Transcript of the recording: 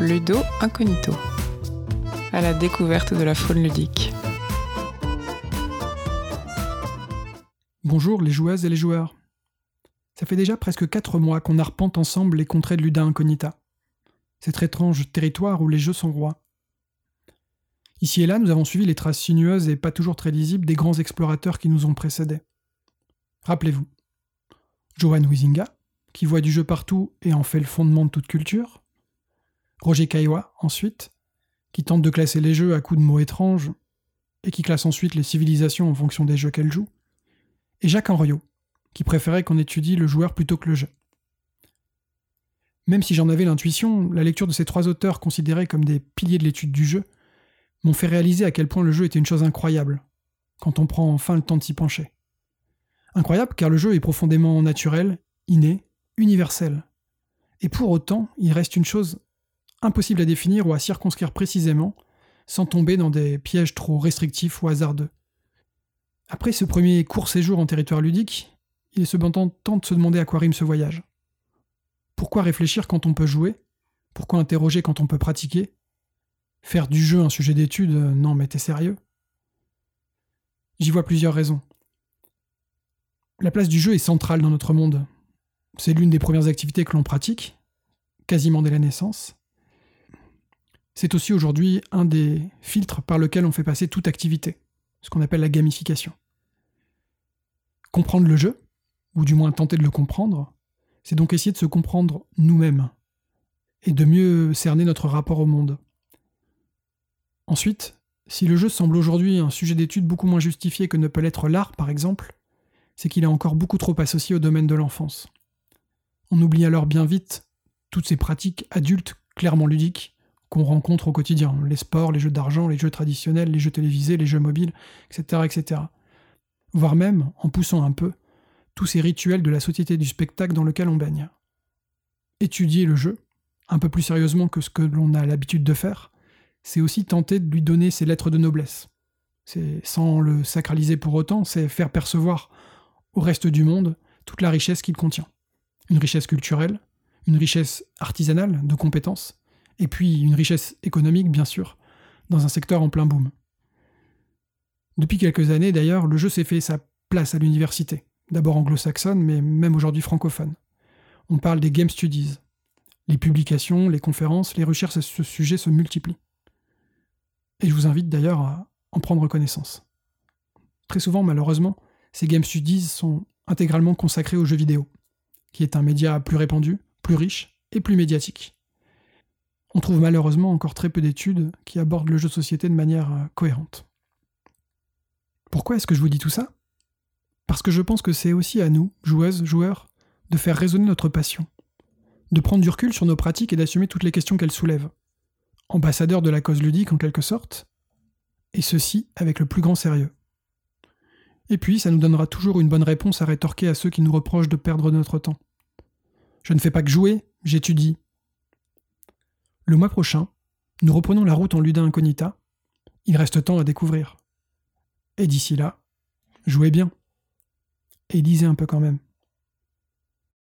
Ludo Incognito, à la découverte de la faune ludique. Bonjour les joueuses et les joueurs. Ça fait déjà presque 4 mois qu'on arpente ensemble les contrées de Luda Incognita, cet étrange territoire où les jeux sont rois. Ici et là, nous avons suivi les traces sinueuses et pas toujours très lisibles des grands explorateurs qui nous ont précédés. Rappelez-vous, Johan Huizinga, qui voit du jeu partout et en fait le fondement de toute culture. Roger Caillois, ensuite, qui tente de classer les jeux à coups de mots étranges et qui classe ensuite les civilisations en fonction des jeux qu'elles jouent. Et Jacques Henriot, qui préférait qu'on étudie le joueur plutôt que le jeu. Même si j'en avais l'intuition, la lecture de ces trois auteurs considérés comme des piliers de l'étude du jeu m'ont fait réaliser à quel point le jeu était une chose incroyable, quand on prend enfin le temps de s'y pencher. Incroyable car le jeu est profondément naturel, inné, universel. Et pour autant, il reste une chose impossible à définir ou à circonscrire précisément, sans tomber dans des pièges trop restrictifs ou hasardeux. Après ce premier court séjour en territoire ludique, il est cependant temps de se demander à quoi rime ce voyage. Pourquoi réfléchir quand on peut jouer? Pourquoi interroger quand on peut pratiquer? Faire du jeu un sujet d'étude, non mais t'es sérieux? J'y vois plusieurs raisons. La place du jeu est centrale dans notre monde. C'est l'une des premières activités que l'on pratique, quasiment dès la naissance. C'est aussi aujourd'hui un des filtres par lequel on fait passer toute activité, ce qu'on appelle la gamification. Comprendre le jeu, ou du moins tenter de le comprendre, c'est donc essayer de se comprendre nous-mêmes, et de mieux cerner notre rapport au monde. Ensuite, si le jeu semble aujourd'hui un sujet d'étude beaucoup moins justifié que ne peut l'être l'art, par exemple, c'est qu'il est encore beaucoup trop associé au domaine de l'enfance. On oublie alors bien vite toutes ces pratiques adultes clairement ludiques qu'on rencontre au quotidien, les sports, les jeux d'argent, les jeux traditionnels, les jeux télévisés, les jeux mobiles, etc., etc. Voire même, en poussant un peu, tous ces rituels de la société du spectacle dans lequel on baigne. Étudier le jeu, un peu plus sérieusement que ce que l'on a l'habitude de faire, c'est aussi tenter de lui donner ses lettres de noblesse. C'est sans le sacraliser pour autant, c'est faire percevoir au reste du monde toute la richesse qu'il contient. Une richesse culturelle, une richesse artisanale de compétences, et puis une richesse économique, bien sûr, dans un secteur en plein boom. Depuis quelques années, d'ailleurs, le jeu s'est fait sa place à l'université, d'abord anglo-saxonne, mais même aujourd'hui francophone. On parle des Game Studies. Les publications, les conférences, les recherches à ce sujet se multiplient. Et je vous invite d'ailleurs à en prendre connaissance. Très souvent, malheureusement, ces Game Studies sont intégralement consacrés aux jeux vidéo, qui est un média plus répandu, plus riche et plus médiatique. On trouve malheureusement encore très peu d'études qui abordent le jeu de société de manière euh, cohérente. Pourquoi est-ce que je vous dis tout ça? Parce que je pense que c'est aussi à nous, joueuses, joueurs, de faire résonner notre passion, de prendre du recul sur nos pratiques et d'assumer toutes les questions qu'elles soulèvent. Ambassadeurs de la cause ludique en quelque sorte, et ceci avec le plus grand sérieux. Et puis, ça nous donnera toujours une bonne réponse à rétorquer à ceux qui nous reprochent de perdre notre temps. Je ne fais pas que jouer, j'étudie. Le mois prochain, nous reprenons la route en Luda Incognita. Il reste temps à découvrir. Et d'ici là, jouez bien. Et lisez un peu quand même.